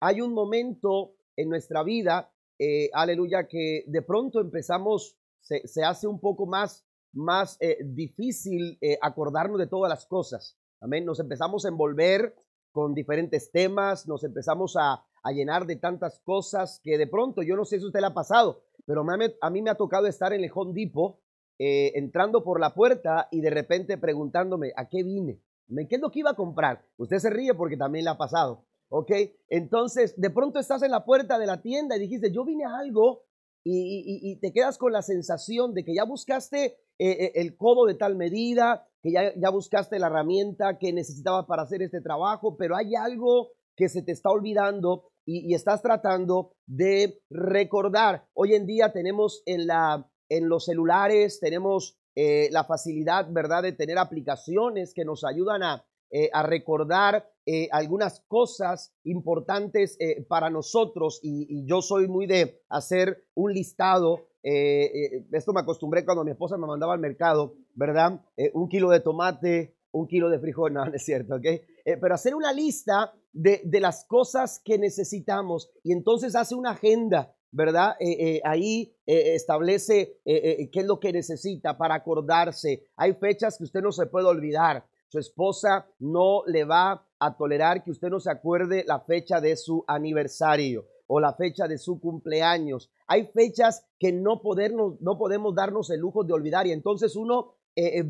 Hay un momento en nuestra vida, eh, aleluya, que de pronto empezamos, se, hace un poco más, más eh, difícil eh, acordarnos de todas las cosas. Amén. Nos empezamos a envolver con diferentes temas, nos empezamos a, a llenar de tantas cosas que de pronto, yo no sé si usted le ha pasado, pero a mí me ha tocado estar en Home Depot, eh, entrando por la puerta y de repente preguntándome, ¿a qué vine? ¿Qué es lo que iba a comprar? Usted se ríe porque también le ha pasado, ¿ok? Entonces, de pronto estás en la puerta de la tienda y dijiste, yo vine a algo y, te quedas con la sensación de que ya buscaste eh, eh, el codo de tal medida, que ya, ya buscaste la herramienta que necesitabas para hacer este trabajo, pero hay algo que se te está olvidando y, estás tratando de recordar. Hoy en día tenemos en, la, en los celulares, tenemos eh, la facilidad, ¿verdad?, de tener aplicaciones que nos ayudan a, a recordar eh, algunas cosas importantes para nosotros y, yo soy muy de hacer un listado. esto me acostumbré cuando mi esposa me mandaba al mercado, ¿verdad? un kilo de tomate, un kilo de frijol, no, no es cierto, ¿ok? pero hacer una lista de, las cosas que necesitamos y entonces hace una agenda, ¿verdad? Eh, eh, ahí eh, establece qué es lo que necesita para acordarse. Hay fechas que usted no se puede olvidar. Su esposa no le va a tolerar que usted no se acuerde la fecha de su aniversario o la fecha de su cumpleaños. Hay fechas que no, no podemos darnos el lujo de olvidar y entonces uno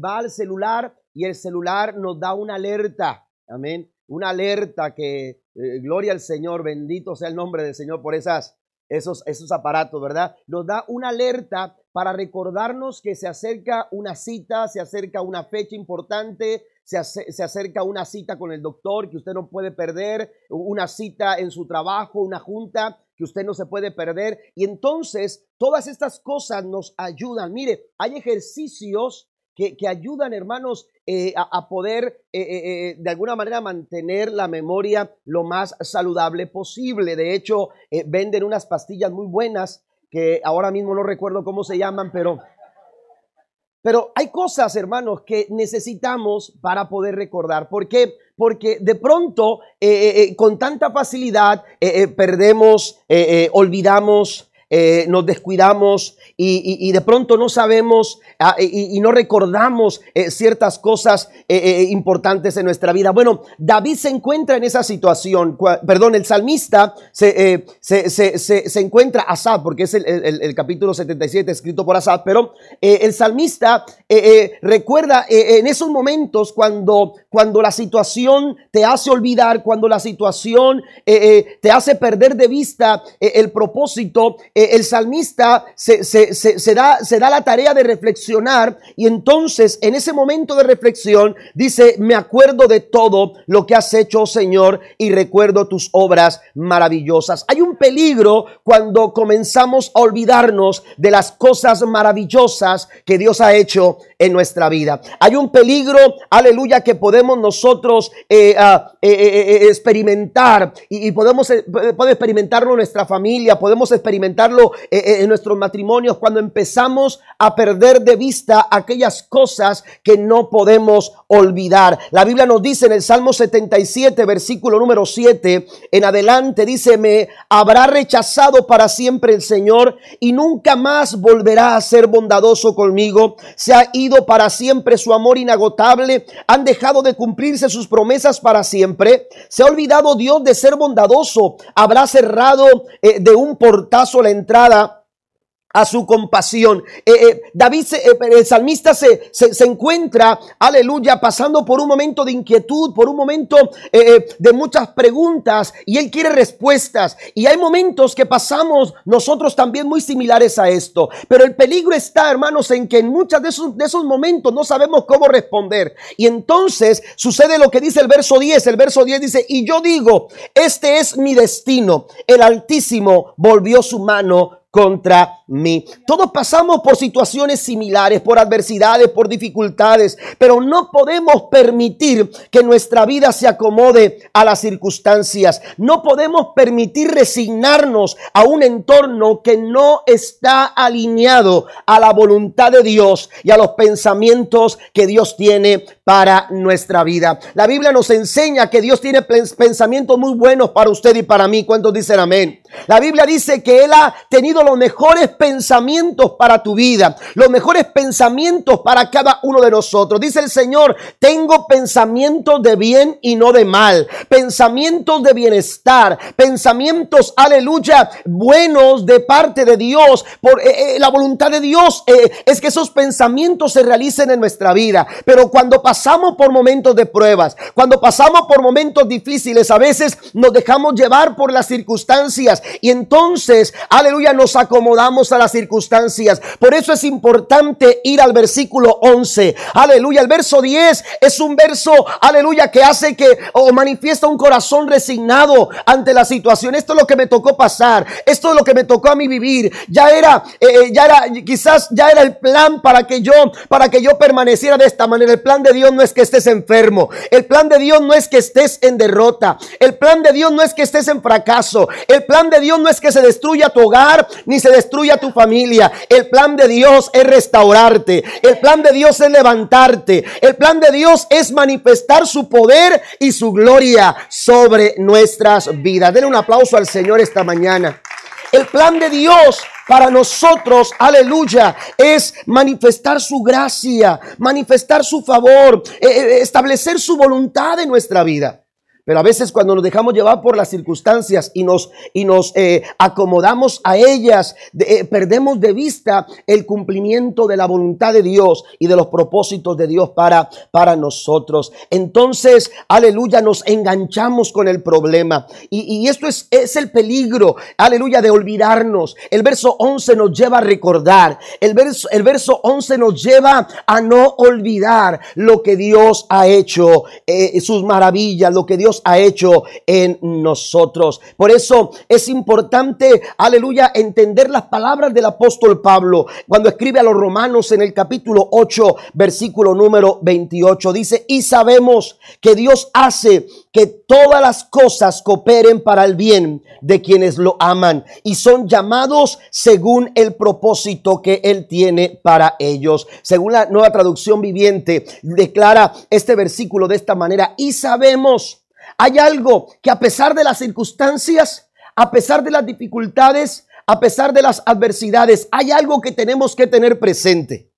va al celular y el celular nos da una alerta. Amén una alerta que, eh, gloria al Señor, bendito sea el nombre del Señor por esas, esos, esos aparatos, ¿verdad? Nos da una alerta para recordarnos que se acerca una cita, se acerca una fecha importante, se, se, acerca una cita con el doctor que usted no puede perder, una cita en su trabajo, una junta que usted no se puede perder. Y entonces todas estas cosas nos ayudan. Mire, hay ejercicios que, ayudan, hermanos, eh, a, poder eh, eh, de alguna manera mantener la memoria lo más saludable posible. De hecho, venden unas pastillas muy buenas que ahora mismo no recuerdo cómo se llaman, pero... Pero hay cosas, hermanos, que necesitamos para poder recordar. ¿Por qué? Porque de pronto, con tanta facilidad, perdemos, olvidamos, nos descuidamos y, de pronto no sabemos Ah, y, no recordamos eh, ciertas cosas eh, eh, importantes en nuestra vida. Bueno, David se encuentra en esa situación, perdón, el salmista se, se, encuentra Asad, porque es el, capítulo 77 escrito por Asad, pero el salmista recuerda en esos momentos cuando, cuando la situación te hace olvidar, cuando la situación te hace perder de vista el propósito, el salmista se, da, la tarea de reflexionar y entonces en ese momento de reflexión dice, me acuerdo de todo lo que has hecho, Señor, y recuerdo tus obras maravillosas. Hay un peligro cuando comenzamos a olvidarnos de las cosas maravillosas que Dios ha hecho en nuestra vida. Hay un peligro, aleluya, que podemos nosotros eh, ah, eh, eh, experimentar y, podemos experimentarlo nuestra familia, podemos experimentarlo en nuestros matrimonios cuando empezamos a perder de vista aquellas cosas que no podemos olvidar. La Biblia nos dice en el Salmo 77, versículo número 7, en adelante dice, me habrá rechazado para siempre el Señor y nunca más volverá a ser bondadoso conmigo. Se ha ido para siempre su amor inagotable. Han dejado de cumplirse sus promesas para siempre. Se ha olvidado Dios de ser bondadoso. Habrá cerrado eh, de un portazo la entrada a su compasión. Eh, eh, David, eh, el salmista se, se, encuentra, aleluya, pasando por un momento de inquietud, por un momento de muchas preguntas y él quiere respuestas. Y hay momentos que pasamos nosotros también muy similares a esto. Pero el peligro está, hermanos, en que en muchos de esos, de esos momentos no sabemos cómo responder. Y entonces sucede lo que dice el verso 10. El verso 10 dice, y yo digo, este es mi destino. El Altísimo volvió su mano contra mí. Todos pasamos por situaciones similares, por adversidades, por dificultades, pero no podemos permitir que nuestra vida se acomode a las circunstancias. No podemos permitir resignarnos a un entorno que no está alineado a la voluntad de Dios y a los pensamientos que Dios tiene para nuestra vida. La Biblia nos enseña que Dios tiene pensamientos muy buenos para usted y para mí. ¿Cuántos dicen amén? La Biblia dice que Él ha tenido los mejores pensamientos para tu vida, los mejores pensamientos para cada uno de nosotros. Dice el Señor, tengo pensamientos de bien y no de mal, pensamientos de bienestar, pensamientos, aleluya, buenos de parte de Dios. Por eh, eh, la voluntad de Dios eh, es que esos pensamientos se realicen en nuestra vida. Pero cuando pasamos por momentos de pruebas, cuando pasamos por momentos difíciles, a veces nos dejamos llevar por las circunstancias y entonces, aleluya, nos acomodamos a las circunstancias. Por eso es importante ir al versículo 11. Aleluya, el verso 10 es un verso, aleluya, que hace que o manifiesta un corazón resignado ante la situación. Esto es lo que me tocó pasar. Esto es lo que me tocó a mí vivir. Ya era, eh, eh, ya era, quizás ya era el plan para que yo, para que yo permaneciera de esta manera. El plan de Dios no es que estés enfermo. El plan de Dios no es que estés en derrota. El plan de Dios no es que estés en fracaso. El plan de Dios no es que se destruya tu hogar ni se destruya tu familia. El plan de Dios es restaurarte. El plan de Dios es levantarte. El plan de Dios es manifestar su poder y su gloria sobre nuestras vidas. Denle un aplauso al Señor esta mañana. El plan de Dios para nosotros, aleluya, es manifestar su gracia, manifestar su favor, eh, eh, establecer su voluntad en nuestra vida. Pero a veces cuando nos dejamos llevar por las circunstancias y nos, y nos eh, acomodamos a ellas, eh, perdemos de vista el cumplimiento de la voluntad de Dios y de los propósitos de Dios para, para nosotros. Entonces, aleluya, nos enganchamos con el problema. Y, y esto es, es el peligro, aleluya, de olvidarnos. El verso 11 nos lleva a recordar. El verso, el verso 11 nos lleva a no olvidar lo que Dios ha hecho, eh, sus maravillas, lo que Dios ha hecho en nosotros. Por eso es importante, aleluya, entender las palabras del apóstol Pablo cuando escribe a los romanos en el capítulo 8, versículo número 28. Dice, y sabemos que Dios hace que todas las cosas cooperen para el bien de quienes lo aman y son llamados según el propósito que Él tiene para ellos. Según la nueva traducción viviente, declara este versículo de esta manera, y sabemos hay algo que a pesar de las circunstancias, a pesar de las dificultades, a pesar de las adversidades, hay algo que tenemos que tener presente.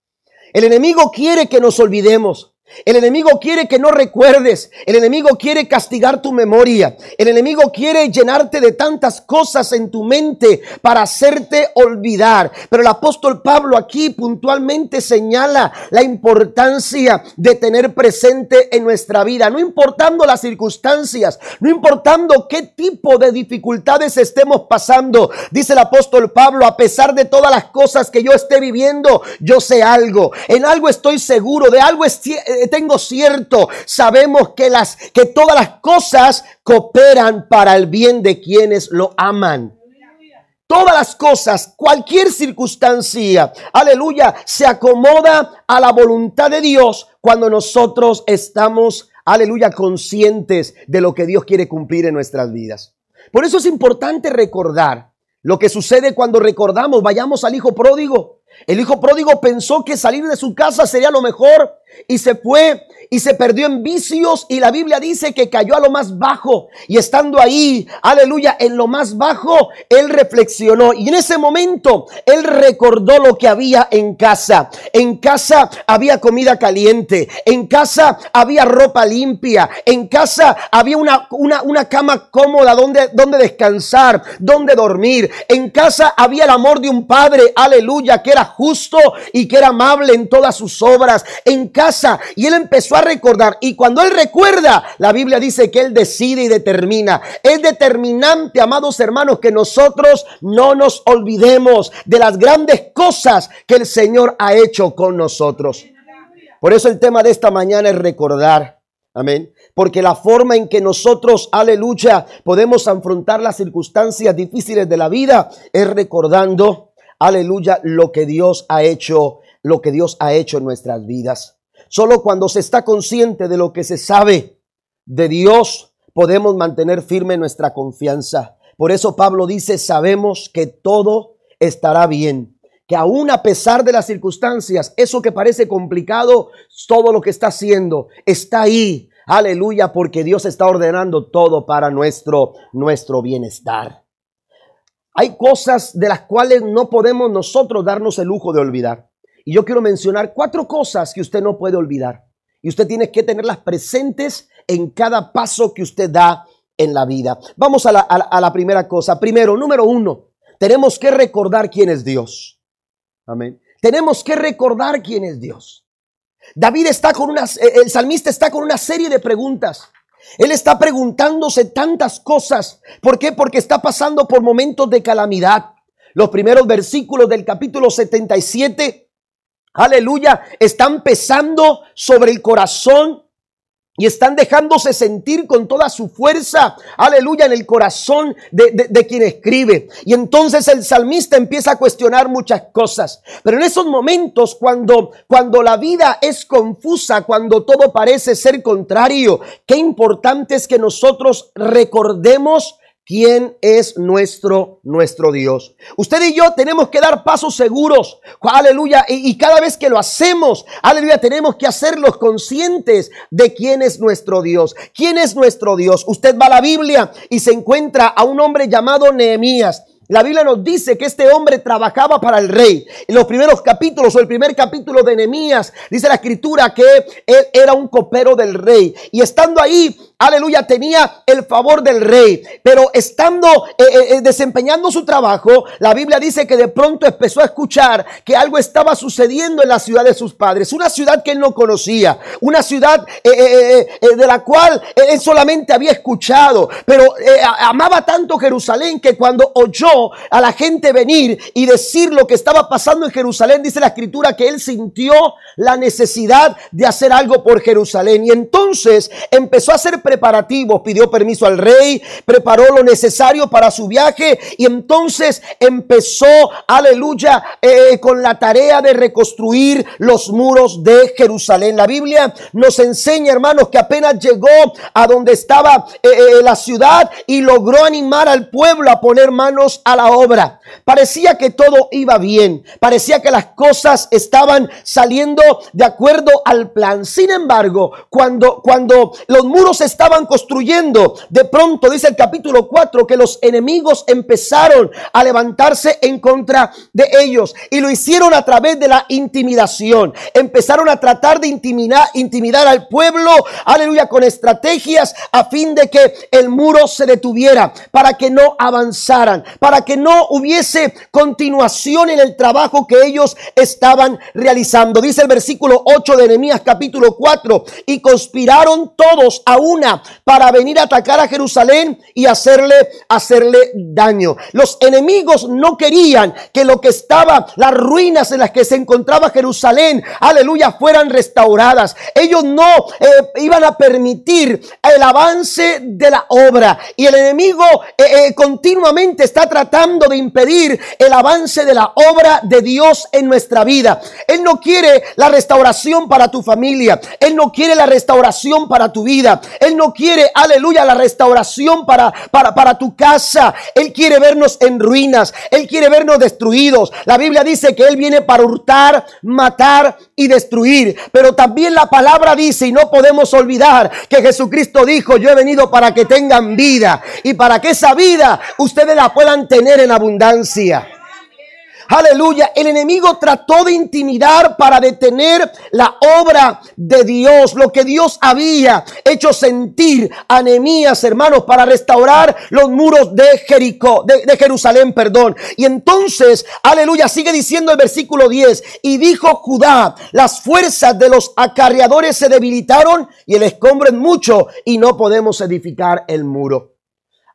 El enemigo quiere que nos olvidemos. El enemigo quiere que no recuerdes. El enemigo quiere castigar tu memoria. El enemigo quiere llenarte de tantas cosas en tu mente para hacerte olvidar. Pero el apóstol Pablo aquí puntualmente señala la importancia de tener presente en nuestra vida, no importando las circunstancias, no importando qué tipo de dificultades estemos pasando. Dice el apóstol Pablo, a pesar de todas las cosas que yo esté viviendo, yo sé algo. En algo estoy seguro, de algo estoy tengo cierto, sabemos que las que todas las cosas cooperan para el bien de quienes lo aman. Todas las cosas, cualquier circunstancia, aleluya, se acomoda a la voluntad de Dios cuando nosotros estamos, aleluya, conscientes de lo que Dios quiere cumplir en nuestras vidas. Por eso es importante recordar lo que sucede cuando recordamos, vayamos al hijo pródigo. El hijo pródigo pensó que salir de su casa sería lo mejor y se fue y se perdió en vicios y la Biblia dice que cayó a lo más bajo y estando ahí, aleluya, en lo más bajo, él reflexionó y en ese momento él recordó lo que había en casa. En casa había comida caliente, en casa había ropa limpia, en casa había una, una, una cama cómoda donde, donde descansar, donde dormir, en casa había el amor de un padre, aleluya, que era justo y que era amable en todas sus obras, en casa y él empezó a recordar. Y cuando él recuerda, la Biblia dice que él decide y determina. Es determinante, amados hermanos, que nosotros no nos olvidemos de las grandes cosas que el Señor ha hecho con nosotros. Por eso el tema de esta mañana es recordar. Amén. Porque la forma en que nosotros, aleluya, podemos afrontar las circunstancias difíciles de la vida es recordando aleluya, lo que Dios ha hecho, lo que Dios ha hecho en nuestras vidas. Solo cuando se está consciente de lo que se sabe de Dios, podemos mantener firme nuestra confianza. Por eso Pablo dice, sabemos que todo estará bien, que aún a pesar de las circunstancias, eso que parece complicado, todo lo que está haciendo está ahí. Aleluya, porque Dios está ordenando todo para nuestro, nuestro bienestar. Hay cosas de las cuales no podemos nosotros darnos el lujo de olvidar. Y yo quiero mencionar cuatro cosas que usted no puede olvidar. Y usted tiene que tenerlas presentes en cada paso que usted da en la vida. Vamos a la, a primera cosa. Primero, número uno, tenemos que recordar quién es Dios. Amén. Tenemos que recordar quién es Dios. David está con unas, eh, el salmista está con una serie de preguntas. Él está preguntándose tantas cosas. ¿Por qué? Porque está pasando por momentos de calamidad. Los primeros versículos del capítulo 77, aleluya, están pesando sobre el corazón y están dejándose sentir con toda su fuerza, aleluya, en el corazón de, quien escribe. Y entonces el salmista empieza a cuestionar muchas cosas. Pero en esos momentos, cuando, cuando la vida es confusa, cuando todo parece ser contrario, qué importante es que nosotros recordemos quién es nuestro, nuestro Dios. Usted y yo tenemos que dar pasos seguros, aleluya, y, cada vez que lo hacemos, aleluya, tenemos que hacerlos conscientes de quién es nuestro Dios. ¿Quién es nuestro Dios? Usted va a la Biblia y se encuentra a un hombre llamado Nehemías. La Biblia nos dice que este hombre trabajaba para el rey. En los primeros capítulos o el primer capítulo de Nehemías dice la escritura que él era un copero del rey. Y estando ahí, aleluya, tenía el favor del rey. Pero estando eh, eh, eh, desempeñando su trabajo, la Biblia dice que de pronto empezó a escuchar que algo estaba sucediendo en la ciudad de sus padres. Una ciudad que él no conocía. Una ciudad de la cual él solamente había escuchado. Pero amaba tanto Jerusalén que cuando oyó a la gente venir y decir lo que estaba pasando en Jerusalén, dice la escritura que él sintió la necesidad de hacer algo por Jerusalén. Y entonces empezó a hacer preparativos, pidió permiso al rey, preparó lo necesario para su viaje y entonces empezó, aleluya, eh, con la tarea de reconstruir los muros de Jerusalén. La Biblia nos enseña, hermanos, que apenas llegó a donde estaba eh, eh, la ciudad y logró animar al pueblo a poner manos a la obra. Parecía que todo iba bien, parecía que las cosas estaban saliendo de acuerdo al plan. Sin embargo, cuando, cuando los muros estaban construyendo, de pronto dice el capítulo 4 que los enemigos empezaron a levantarse en contra de ellos y lo hicieron a través de la intimidación. Empezaron a tratar de intimidar, intimidar al pueblo, aleluya, con estrategias a fin de que el muro se detuviera, para que no avanzaran, para que no hubiese continuación en el trabajo que ellos estaban realizando. Dice el versículo 8 de Nehemías capítulo 4, y conspiraron todos a una para venir a atacar a Jerusalén y hacerle hacerle daño. Los enemigos no querían que lo que estaba las ruinas en las que se encontraba Jerusalén, aleluya, fueran restauradas. Ellos no eh, iban a permitir el avance de la obra y el enemigo eh, eh, continuamente está tratando tratando de impedir el avance de la obra de Dios en nuestra vida. Él no quiere la restauración para tu familia. Él no quiere la restauración para tu vida. Él no quiere, aleluya, la restauración para, para, para tu casa. Él quiere vernos en ruinas. Él quiere vernos destruidos. La Biblia dice que Él viene para hurtar, matar y destruir. Pero también la palabra dice, y no podemos olvidar, que Jesucristo dijo, yo he venido para que tengan vida. Y para que esa vida ustedes la puedan tener tener en abundancia. Aleluya. El enemigo trató de intimidar para detener la obra de Dios, lo que Dios había hecho sentir a Nehemías, hermanos, para restaurar los muros de Jericó, de, Jerusalén, perdón. Y entonces, aleluya, sigue diciendo el versículo 10, y dijo Judá, las fuerzas de los acarreadores se debilitaron y el escombro es mucho y no podemos edificar el muro.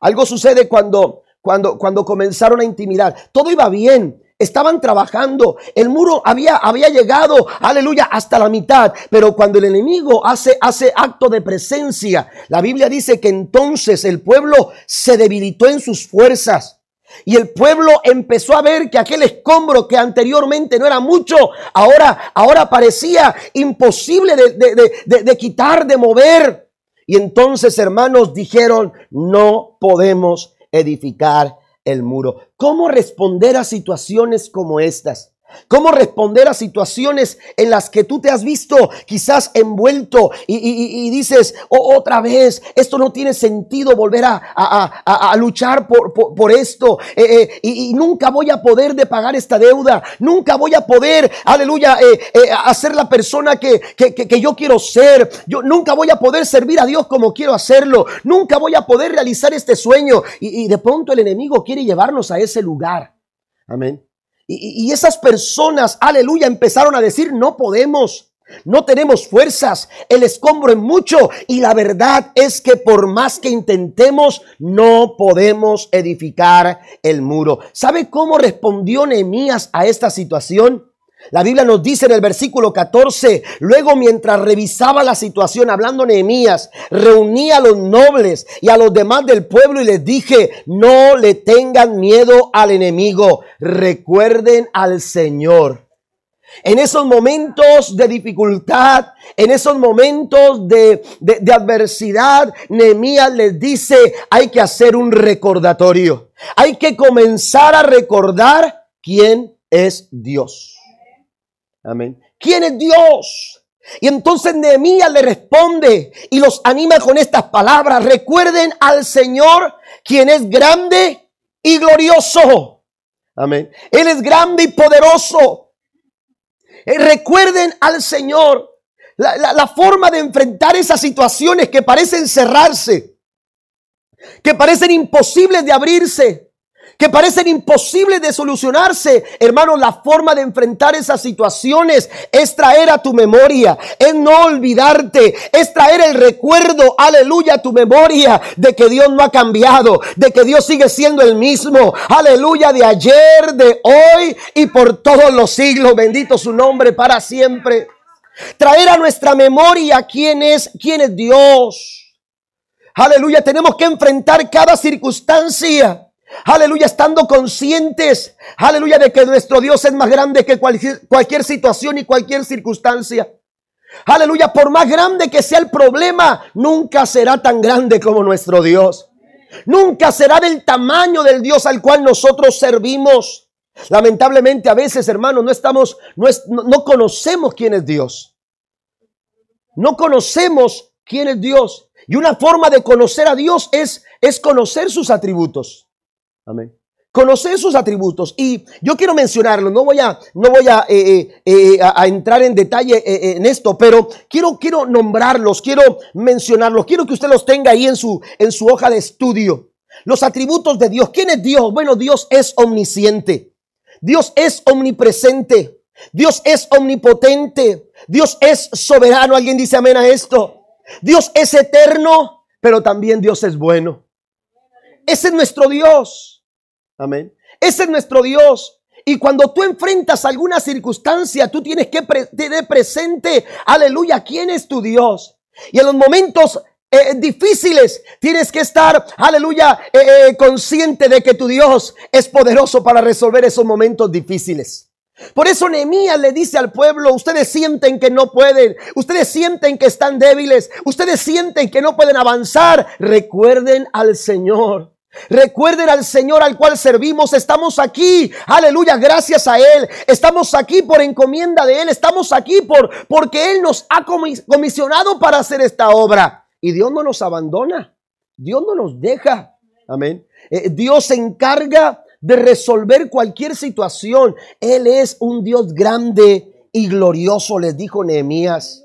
Algo sucede cuando cuando, cuando comenzaron a intimidar. Todo iba bien. Estaban trabajando, el muro había, había llegado, aleluya, hasta la mitad. Pero cuando el enemigo hace, hace acto de presencia, la Biblia dice que entonces el pueblo se debilitó en sus fuerzas. Y el pueblo empezó a ver que aquel escombro que anteriormente no era mucho, ahora, ahora parecía imposible de, de quitar, de mover. Y entonces, hermanos, dijeron, no podemos edificar el muro. ¿Cómo responder a situaciones como estas? Cómo responder a situaciones en las que tú te has visto quizás envuelto y, dices oh, otra vez, esto no tiene sentido volver a, luchar por, esto eh, eh, y, nunca voy a poder de pagar esta deuda, nunca voy a poder, aleluya, eh, hacer la persona que, que, yo quiero ser, yo nunca voy a poder servir a Dios como quiero hacerlo, nunca voy a poder realizar este sueño y de pronto el enemigo quiere llevarnos a ese lugar. Amén. Y, esas personas, aleluya, empezaron a decir, no podemos, no tenemos fuerzas, el escombro es mucho y la verdad es que por más que intentemos, no podemos edificar el muro. ¿Sabe cómo respondió Nehemías a esta situación? La Biblia nos dice en el versículo 14, luego mientras revisaba la situación, hablando Nehemías, reuní a los nobles y a los demás del pueblo y les dije, no le tengan miedo al enemigo, recuerden al Señor. En esos momentos de dificultad, en esos momentos de, de, adversidad, Nehemías les dice, hay que hacer un recordatorio. Hay que comenzar a recordar quién es Dios. Amén. ¿Quién es Dios? Y entonces Nehemías le responde y los anima con estas palabras. Recuerden al Señor, quien es grande y glorioso. Amén. Él es grande y poderoso. Eh, recuerden al Señor. La, la, forma de enfrentar esas situaciones que parecen cerrarse, que parecen imposibles de abrirse, que parecen imposibles de solucionarse. Hermano, la forma de enfrentar esas situaciones es traer a tu memoria, es no olvidarte, es traer el recuerdo, aleluya, a tu memoria de que Dios no ha cambiado, de que Dios sigue siendo el mismo, aleluya, de ayer, de hoy y por todos los siglos. Bendito su nombre para siempre. Traer a nuestra memoria quién es, quién es Dios. Aleluya, tenemos que enfrentar cada circunstancia Aleluya, estando conscientes, aleluya, de que nuestro Dios es más grande que cualquier, cualquier situación y cualquier circunstancia. Aleluya, por más grande que sea el problema, nunca será tan grande como nuestro Dios. Nunca será del tamaño del Dios al cual nosotros servimos. Lamentablemente a veces, hermanos, no estamos, no, no conocemos quién es Dios. No conocemos quién es Dios. Y una forma de conocer a Dios es, es conocer sus atributos. Amén. Conocer sus atributos. Y yo quiero mencionarlo, no voy a, no voy a, eh, eh, eh, a, entrar en detalle en esto, pero quiero, quiero nombrarlos, quiero mencionarlos, quiero que usted los tenga ahí en su, en su hoja de estudio. Los atributos de Dios. ¿Quién es Dios? Bueno, Dios es omnisciente. Dios es omnipresente. Dios es omnipotente. Dios es soberano. ¿Alguien dice amén a esto? Dios es eterno, pero también Dios es bueno. Ese es nuestro Dios. Amén. Ese es nuestro Dios. Y cuando tú enfrentas alguna circunstancia, tú tienes que tener presente, aleluya, quién es tu Dios. Y en los momentos eh, difíciles tienes que estar, aleluya, eh, eh, consciente de que tu Dios es poderoso para resolver esos momentos difíciles. Por eso Nehemías le dice al pueblo, ustedes sienten que no pueden, ustedes sienten que están débiles, ustedes sienten que no pueden avanzar, recuerden al Señor. Recuerden al Señor al cual servimos. Estamos aquí, aleluya, gracias a Él. Estamos aquí por encomienda de Él. Estamos aquí por, porque Él nos ha comisionado para hacer esta obra. Y Dios no nos abandona. Dios no nos deja. Amén. Eh, Dios se encarga de resolver cualquier situación. Él es un Dios grande y glorioso, les dijo Nehemías.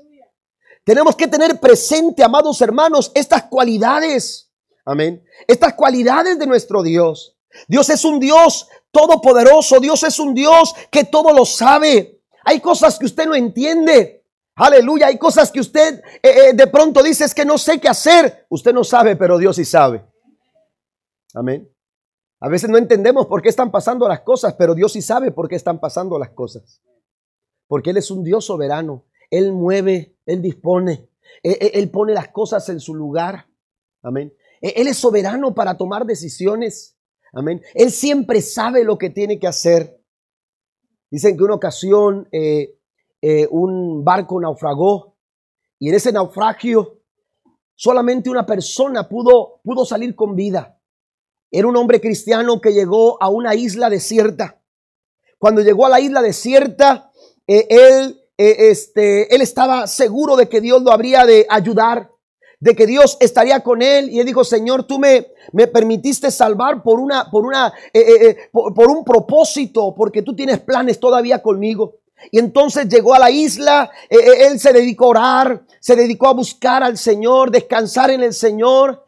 Tenemos que tener presente, amados hermanos, estas cualidades. Amén. Estas cualidades de nuestro Dios. Dios es un Dios todopoderoso. Dios es un Dios que todo lo sabe. Hay cosas que usted no entiende. Aleluya. Hay cosas que usted eh, eh, de pronto dice es que no sé qué hacer. Usted no sabe, pero Dios sí sabe. Amén. A veces no entendemos por qué están pasando las cosas, pero Dios sí sabe por qué están pasando las cosas. Porque Él es un Dios soberano. Él mueve, Él dispone, Él, Él pone las cosas en su lugar. Amén. E-, Él es soberano para tomar decisiones. Amén. Él siempre sabe lo que tiene que hacer. Dicen que una ocasión eh, eh, un barco naufragó y en ese naufragio solamente una persona pudo, pudo salir con vida. Era un hombre cristiano que llegó a una isla desierta. Cuando llegó a la isla desierta, eh, él, este, él estaba seguro de que Dios lo habría de ayudar de que Dios estaría con él y él dijo, Señor, tú me, me permitiste salvar por una, por una, eh, eh, eh, por, un propósito, porque tú tienes planes todavía conmigo. Y entonces llegó a la isla, él se dedicó a orar, se dedicó a buscar al Señor, descansar en el Señor,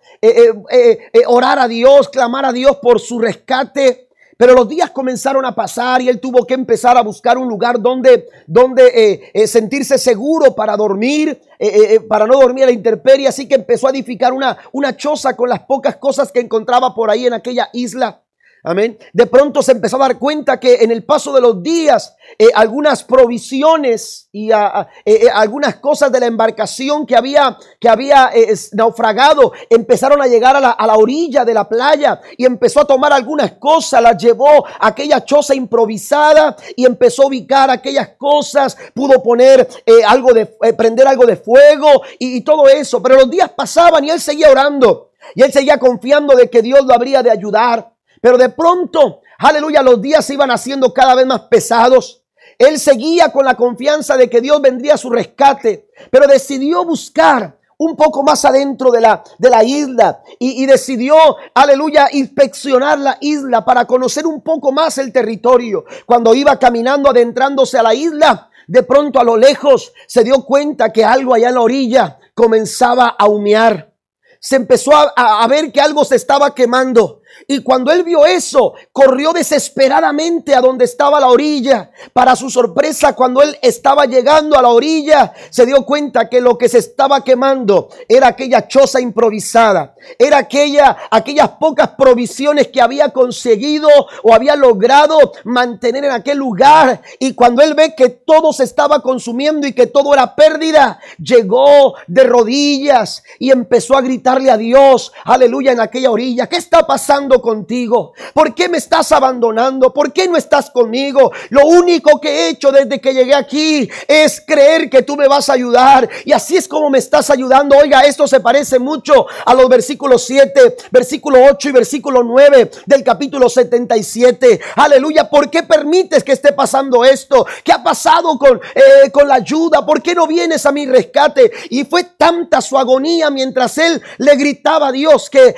orar a Dios, clamar a Dios por su rescate. Pero los días comenzaron a pasar y él tuvo que empezar a buscar un lugar donde, donde eh, eh, sentirse seguro para dormir, eh, para no dormir a la intemperie. Así que empezó a edificar una, una choza con las pocas cosas que encontraba por ahí en aquella isla. Amén. De pronto se empezó a dar cuenta que en el paso de los días eh, algunas provisiones y ah, ah, eh, eh, algunas cosas de la embarcación que había, que había naufragado empezaron a llegar a la, a la, orilla de la playa y empezó a tomar algunas cosas, las llevó a aquella choza improvisada y empezó a ubicar aquellas cosas, pudo poner algo de, prender algo de fuego y, y todo eso. Pero los días pasaban y él seguía orando y él seguía confiando de que Dios lo habría de ayudar. Pero de pronto, aleluya, los días se iban haciendo cada vez más pesados. Él seguía con la confianza de que Dios vendría a su rescate, pero decidió buscar un poco más adentro de la, de la isla y, decidió, aleluya, inspeccionar la isla para conocer un poco más el territorio. Cuando iba caminando, adentrándose a la isla, de pronto a lo lejos se dio cuenta que algo allá en la orilla comenzaba a humear. Se empezó a ver que algo se estaba quemando. Y cuando él vio eso, corrió desesperadamente a donde estaba la orilla. Para su sorpresa, cuando él estaba llegando a la orilla, se dio cuenta que lo que se estaba quemando era aquella choza improvisada. Era aquella, aquellas pocas provisiones que había conseguido o había logrado mantener en aquel lugar. Y cuando él ve que todo se estaba consumiendo y que todo era pérdida, llegó de rodillas y empezó a gritarle a Dios, aleluya, en aquella orilla. ¿Qué está pasando? Contigo? ¿Por qué me estás abandonando? ¿Por qué no estás conmigo? Lo único que he hecho desde que llegué aquí es creer que tú me vas a ayudar. Y así es como me estás ayudando. Oiga, esto se parece mucho a los versículos 7, versículo 8 y versículo 9 del capítulo 77. Aleluya. ¿Por qué permites que esté pasando esto? ¿Qué ha pasado con, eh, con la ayuda? ¿Por qué no vienes a mi rescate? Y fue tanta su agonía mientras él le gritaba a Dios que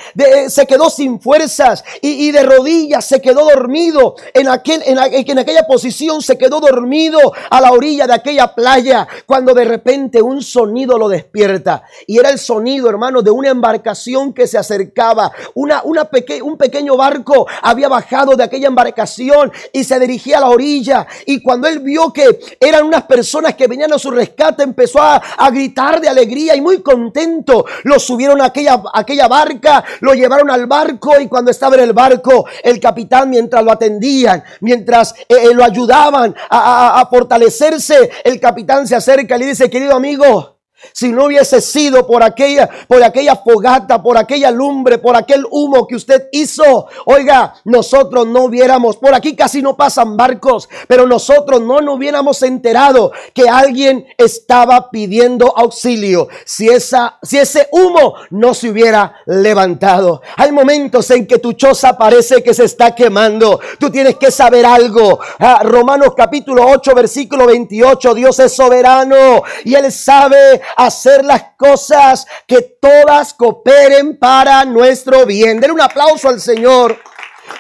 se quedó sin fuerza y, de rodillas se quedó dormido en, aquel, en, en aquella posición, se quedó dormido a la orilla de aquella playa cuando de repente un sonido lo despierta. Y era el sonido, hermano, de una embarcación que se acercaba. Una, una un pequeño barco había bajado de aquella embarcación y se dirigía a la orilla. Y cuando él vio que eran unas personas que venían a su rescate, empezó a, a gritar de alegría y muy contento. Lo subieron a aquella, aquella barca, lo llevaron al barco y cuando estaba en el barco, el capitán mientras lo atendían, mientras eh, eh, lo ayudaban a, fortalecerse, el capitán se acerca y le dice, querido amigo, si no hubiese sido por aquella, por aquella fogata, por aquella lumbre, por aquel humo que usted hizo, oiga, nosotros no hubiéramos, por aquí casi no pasan barcos, pero nosotros no nos hubiéramos enterado que alguien estaba pidiendo auxilio. Si esa, si ese humo no se hubiera levantado. Hay momentos en que tu choza parece que se está quemando. Tú tienes que saber algo. Ah, Romanos capítulo 8, versículo 28. Dios es soberano y él sabe hacer las cosas que todas cooperen para nuestro bien. Den un aplauso al Señor.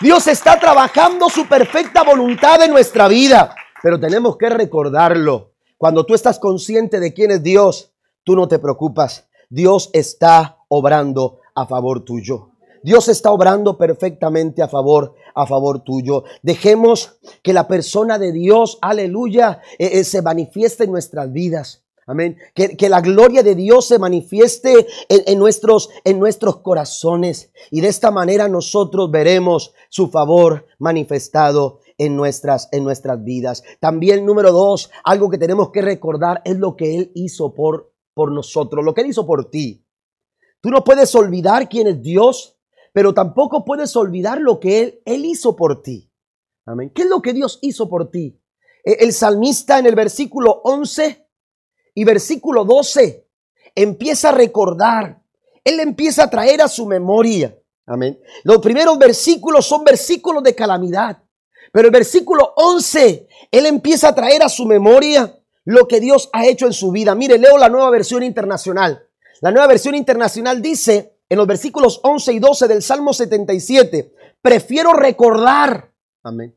Dios está trabajando su perfecta voluntad en nuestra vida, pero tenemos que recordarlo. Cuando tú estás consciente de quién es Dios, tú no te preocupas. Dios está obrando a favor tuyo. Dios está obrando perfectamente a favor, a favor tuyo. Dejemos que la persona de Dios, aleluya, eh, eh, se manifieste en nuestras vidas. Amén. Que, la gloria de Dios se manifieste en, nuestros, en nuestros corazones. Y de esta manera nosotros veremos su favor manifestado en nuestras, en nuestras vidas. También, número dos, algo que tenemos que recordar es lo que Él hizo por, por nosotros, lo que Él hizo por ti. Tú no puedes olvidar quién es Dios pero tampoco puedes olvidar lo que Él, él hizo por ti. Amén. ¿Qué es lo que Dios hizo por ti? E, el salmista en el versículo 11 y versículo 12 empieza a recordar, Él empieza a traer a su memoria. Amén. Los primeros versículos son versículos de calamidad, pero el versículo 11, Él empieza a traer a su memoria lo que Dios ha hecho en su vida. Mire, leo la nueva versión internacional. La nueva versión internacional dice en los versículos 11 y 12 del Salmo 77, prefiero recordar. Amén.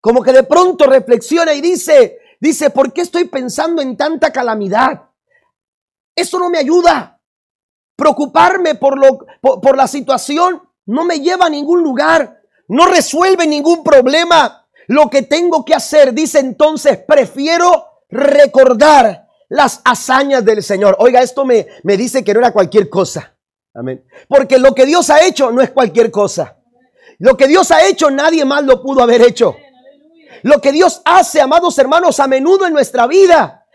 Como que de pronto reflexiona y dice, dice, ¿por qué estoy pensando en tanta calamidad? Eso no me ayuda. Preocuparme por, lo, por, la situación no me lleva a ningún lugar, no resuelve ningún problema. Lo que tengo que hacer, dice entonces, prefiero recordar las hazañas del Señor. Oiga, esto me, me dice que no era cualquier cosa. Amén. Porque lo que Dios ha hecho no es cualquier cosa. Lo que Dios ha hecho nadie más lo pudo haber hecho. Lo que Dios hace, amados hermanos, a menudo en nuestra vida.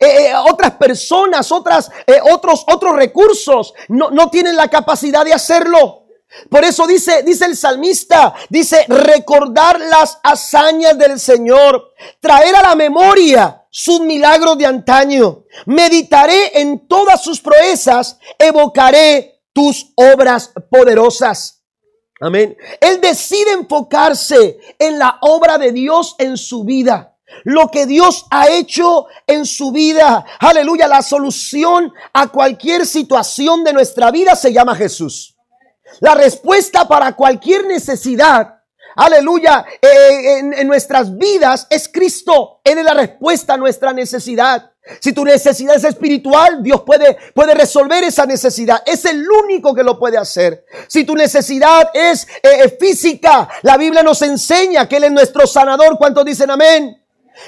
Eh, eh, otras personas, otras, eh, otros, otros recursos no, no tienen la capacidad de hacerlo. Por eso dice, dice el salmista, dice recordar las hazañas del Señor, traer a la memoria sus milagros de antaño. Meditaré en todas sus proezas, evocaré tus obras poderosas. Amén. Él decide enfocarse en la obra de Dios en su vida. Lo que Dios ha hecho en su vida. Aleluya. La solución a cualquier situación de nuestra vida se llama Jesús. La respuesta para cualquier necesidad, aleluya, eh, en, nuestras vidas es Cristo. Él es la respuesta a nuestra necesidad. Si tu necesidad es espiritual, Dios puede, puede resolver esa necesidad. Es el único que lo puede hacer. Si tu necesidad es eh, física, la Biblia nos enseña que Él es nuestro sanador. ¿Cuántos dicen amén?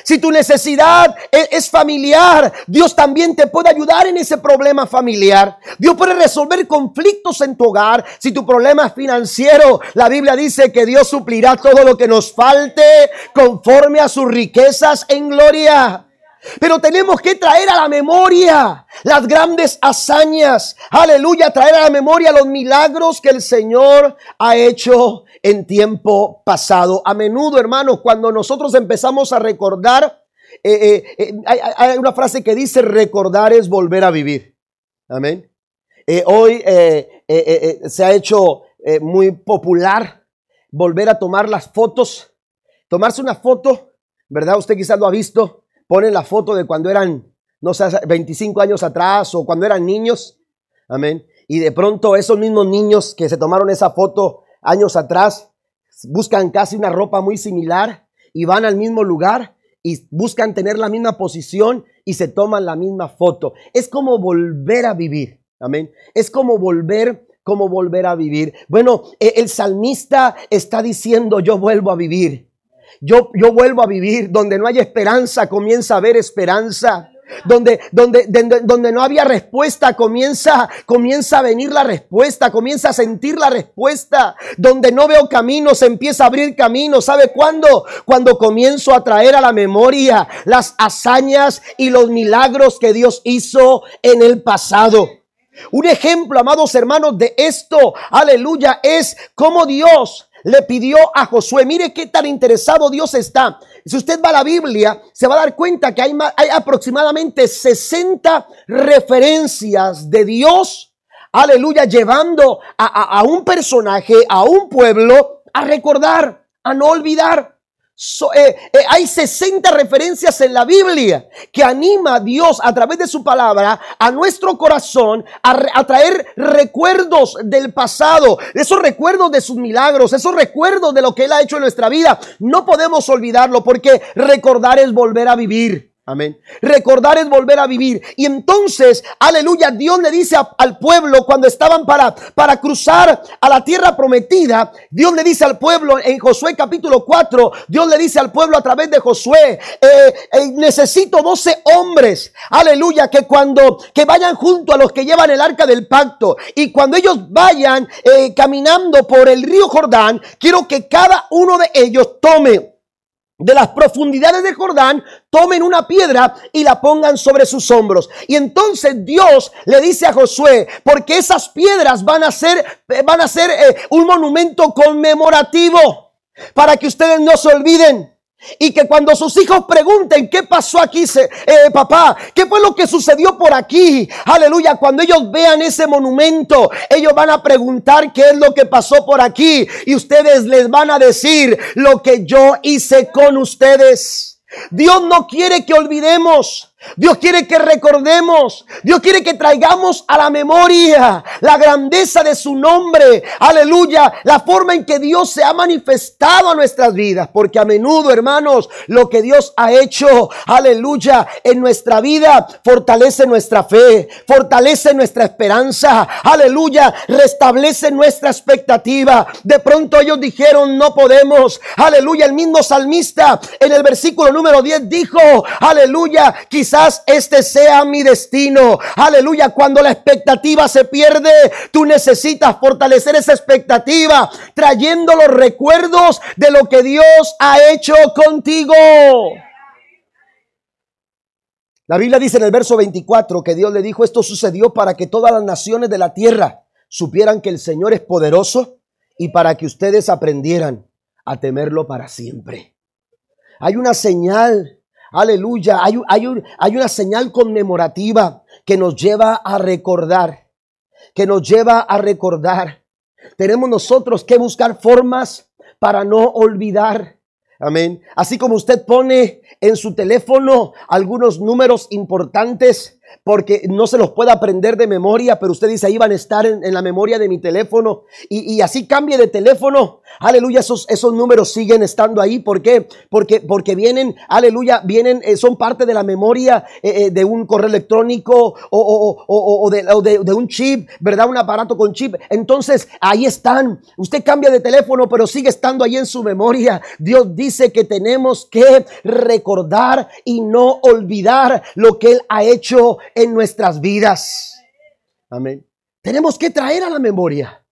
Si tu necesidad es, familiar, Dios también te puede ayudar en ese problema familiar. Dios puede resolver conflictos en tu hogar. Si tu problema es financiero, la Biblia dice que Dios suplirá todo lo que nos falte conforme a sus riquezas en gloria. Pero tenemos que traer a la memoria las grandes hazañas. Aleluya, traer a la memoria los milagros que el Señor ha hecho en tiempo pasado. A menudo, hermanos, cuando nosotros empezamos a recordar, eh, eh, eh, hay, una frase que dice, recordar es volver a vivir. Amén. hoy se ha hecho muy popular volver a tomar las fotos, tomarse una foto, ¿verdad? Usted quizás lo ha visto ponen la foto de cuando eran, no sé, 25 años atrás o cuando eran niños. Amén. Y de pronto esos mismos niños que se tomaron esa foto años atrás buscan casi una ropa muy similar y van al mismo lugar y buscan tener la misma posición y se toman la misma foto. Es como volver a vivir. Amén. Es como volver como volver a vivir. Bueno, e, el salmista está diciendo, yo vuelvo a vivir. Yo, yo vuelvo a vivir. Donde no hay esperanza, comienza a haber esperanza. Donde, donde, donde, no había respuesta, comienza, comienza a venir la respuesta, comienza a sentir la respuesta. Donde no veo camino, se empieza a abrir camino. ¿Sabe cuándo? Cuando comienzo a traer a la memoria las hazañas y los milagros que Dios hizo en el pasado. Un ejemplo, amados hermanos, de esto, aleluya, es como Dios le pidió a Josué. Mire qué tan interesado Dios está. Si usted va a la Biblia, se va a dar cuenta que hay, hay aproximadamente 60 referencias de Dios, aleluya, llevando a un personaje, a un pueblo, a recordar, a no olvidar. Eh, eh, hay 60 referencias en la Biblia que anima a Dios a través de su palabra a nuestro corazón a, traer recuerdos del pasado, esos recuerdos de sus milagros, esos recuerdos de lo que Él ha hecho en nuestra vida. No podemos olvidarlo porque recordar es volver a vivir. Amén. Recordar es volver a vivir. Y entonces, aleluya, Dios le dice al pueblo cuando estaban para, para cruzar a la tierra prometida, Dios le dice al pueblo en Josué capítulo 4, Dios le dice al pueblo a través de Josué, eh, eh, necesito 12 hombres, aleluya, que cuando, que vayan junto a los que llevan el arca del pacto y cuando ellos vayan eh, caminando por el río Jordán, quiero que cada uno de ellos tome de las profundidades de Jordán, tomen una piedra y la pongan sobre sus hombros. Y entonces Dios le dice a Josué, porque esas piedras van a ser, van a ser eh, un monumento conmemorativo para que ustedes no se olviden. Y que cuando sus hijos pregunten qué pasó aquí, eh, papá, qué fue lo que sucedió por aquí, aleluya, cuando ellos vean ese monumento, ellos van a preguntar qué es lo que pasó por aquí. Y ustedes les van a decir lo que yo hice con ustedes. Dios no quiere que olvidemos Dios quiere que recordemos, Dios quiere que traigamos a la memoria la grandeza de su nombre, aleluya, la forma en que Dios se ha manifestado a nuestras vidas, porque a menudo, hermanos, lo que Dios ha hecho, aleluya, en nuestra vida fortalece nuestra fe, fortalece nuestra esperanza, aleluya, restablece nuestra expectativa. De pronto ellos dijeron, no podemos, aleluya, el mismo salmista en el versículo número 10 dijo, aleluya, quizás este sea mi destino. Aleluya, cuando la expectativa se pierde, tú necesitas fortalecer esa expectativa, trayendo los recuerdos de lo que Dios ha hecho contigo. La Biblia dice en el verso 24 que Dios le dijo, esto sucedió para que todas las naciones de la tierra supieran que el Señor es poderoso y para que ustedes aprendieran a temerlo para siempre. Hay una señal Aleluya. Hay, hay una señal conmemorativa que nos lleva a recordar, que nos lleva a recordar. Tenemos nosotros que buscar formas para no olvidar. Amén. Así como usted pone en su teléfono algunos números importantes porque no se los puede aprender de memoria, pero usted dice ahí van a estar en, la memoria de mi teléfono y, así cambie de teléfono. Aleluya, esos, esos números siguen estando ahí. ¿Por qué? Porque, porque vienen, aleluya, vienen, eh, son parte de la memoria eh, eh, de un correo electrónico o, de, de, un chip, ¿verdad? Un aparato con chip. Entonces ahí están. Usted cambia de teléfono, pero sigue estando ahí en su memoria. Dios dice que tenemos que recordar y no olvidar lo que Él ha hecho en nuestras vidas. Amén. Tenemos que traer a la memoria.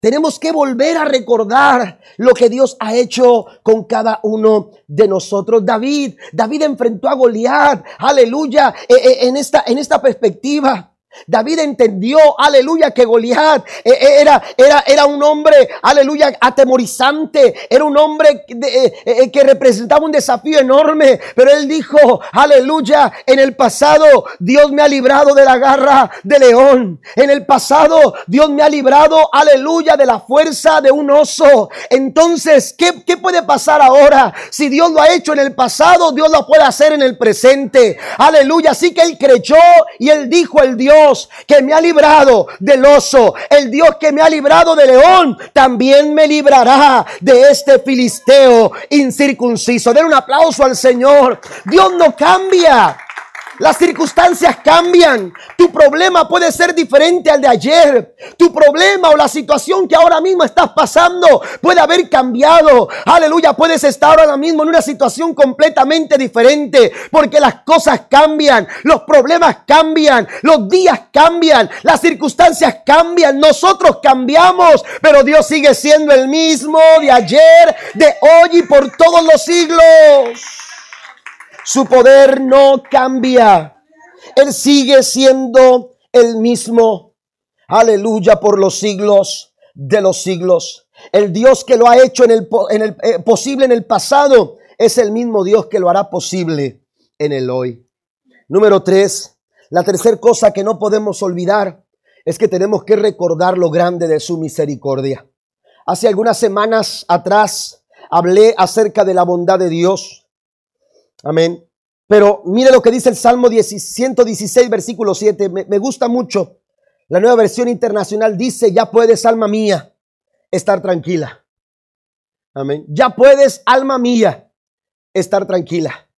Tenemos que volver a recordar lo que Dios ha hecho con cada uno de nosotros. David, David enfrentó a Goliat, aleluya, e, e, en esta, en esta perspectiva. David entendió, aleluya, que Goliat eh, eh, era, era, era un hombre, aleluya, atemorizante, era un hombre eh, que representaba un desafío enorme, pero él dijo, aleluya, en el pasado Dios me ha librado de la garra de león, en el pasado Dios me ha librado, aleluya, de la fuerza de un oso. Entonces, ¿qué, qué puede pasar ahora? Si Dios lo ha hecho en el pasado, Dios lo puede hacer en el presente, aleluya, así que él creyó y él dijo, el Dios, que me ha librado del oso, el Dios que me ha librado del león, también me librará de este filisteo incircunciso. Den un aplauso al Señor. Dios no cambia. Las circunstancias cambian. Tu problema puede ser diferente al de ayer. Tu problema o la situación que ahora mismo estás pasando puede haber cambiado. Aleluya, puedes estar ahora mismo en una situación completamente diferente porque las cosas cambian, los problemas cambian, los días cambian, las circunstancias cambian, nosotros cambiamos, pero Dios sigue siendo el mismo de ayer, de hoy y por todos los siglos. Su poder no cambia. Él sigue siendo el mismo. Aleluya por los siglos de los siglos. El Dios que lo ha hecho en el, en el eh, posible en el pasado es el mismo Dios que lo hará posible en el hoy. Número tres, la tercera cosa que no podemos olvidar es que tenemos que recordar lo grande de su misericordia. Hace algunas semanas atrás hablé acerca de la bondad de Dios. Amén. Pero mire lo que dice el Salmo 116, versículo 7. Me, me gusta mucho. La nueva versión internacional dice, ya puedes, alma mía, estar tranquila. Amén. Ya puedes, alma mía, estar tranquila.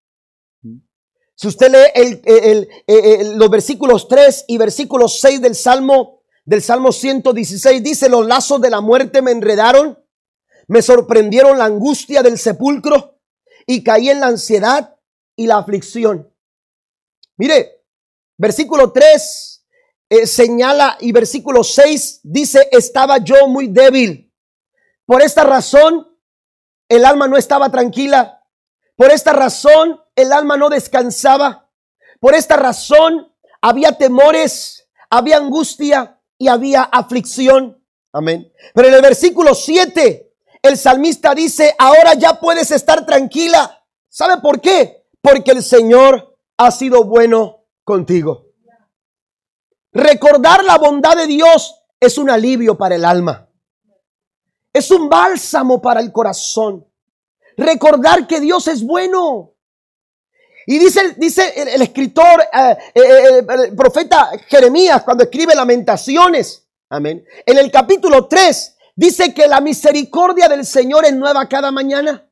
Si usted lee el, los versículos 3 y versículos 6 del Salmo, del Salmo 116, dice, los lazos de la muerte me enredaron, me sorprendieron la angustia del sepulcro y caí en la ansiedad y la aflicción. Mire, versículo 3 eh, señala y versículo 6 dice, estaba yo muy débil. Por esta razón, el alma no estaba tranquila Por esta razón el alma no descansaba. Por esta razón había temores, había angustia y había aflicción. Amén. Pero en el versículo 7, el salmista dice, ahora ya puedes estar tranquila. ¿Sabe por qué? Porque el Señor ha sido bueno contigo. Recordar la bondad de Dios es un alivio para el alma. Es un bálsamo para el corazón. Recordar que Dios es bueno. Y dice, dice el, escritor, eh, eh, eh, el profeta Jeremías, cuando escribe Lamentaciones, amén. En el capítulo 3 dice que la misericordia del Señor es nueva cada mañana.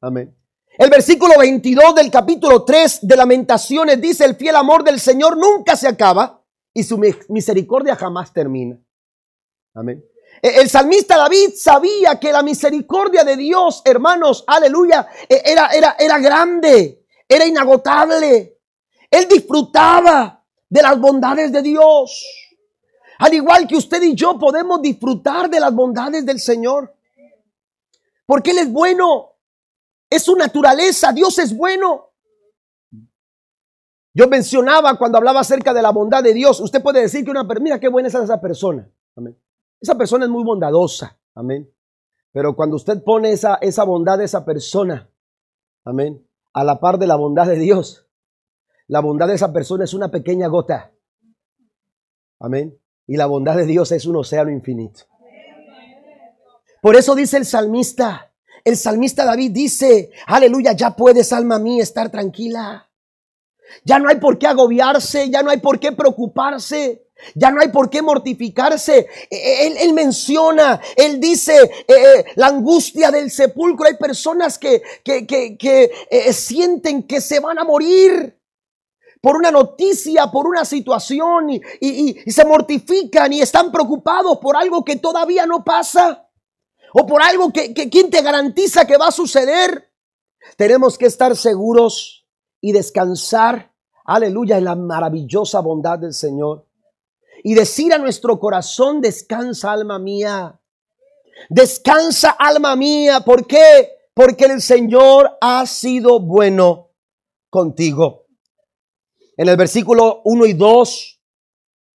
Amén. El versículo 22 del capítulo 3 de Lamentaciones dice, el fiel amor del Señor nunca se acaba y su misericordia jamás termina. Amén. E, el salmista David sabía que la misericordia de Dios, hermanos, aleluya, e, era, era, era grande, era inagotable. Él disfrutaba de las bondades de Dios. Al igual que usted y yo podemos disfrutar de las bondades del Señor. Porque Él es bueno. Es su naturaleza. Dios es bueno. Yo mencionaba cuando hablaba acerca de la bondad de Dios. Usted puede decir que una, mira qué buena es esa persona. Amén. Esa persona es muy bondadosa. Amén. Pero cuando usted pone esa, esa bondad de esa persona, amén, a la par de la bondad de Dios, la bondad de esa persona es una pequeña gota. Amén. Y la bondad de Dios es un océano infinito. Por eso dice el salmista, el salmista David dice, aleluya, ya puedes, alma mía, estar tranquila. Ya no hay por qué agobiarse, ya no hay por qué preocuparse. Ya no hay por qué mortificarse. E, e, él, menciona, él dice, eh, eh, la angustia del sepulcro. Hay personas que, que, eh, sienten que se van a morir por una noticia, por una situación y, se mortifican y están preocupados por algo que todavía no pasa o por algo que, que quien te garantiza que va a suceder. Tenemos que estar seguros y descansar, aleluya, en la maravillosa bondad del Señor y decir a nuestro corazón, descansa alma mía. Descansa alma mía. ¿Por qué? Porque el Señor ha sido bueno contigo. En el versículo 1 y 2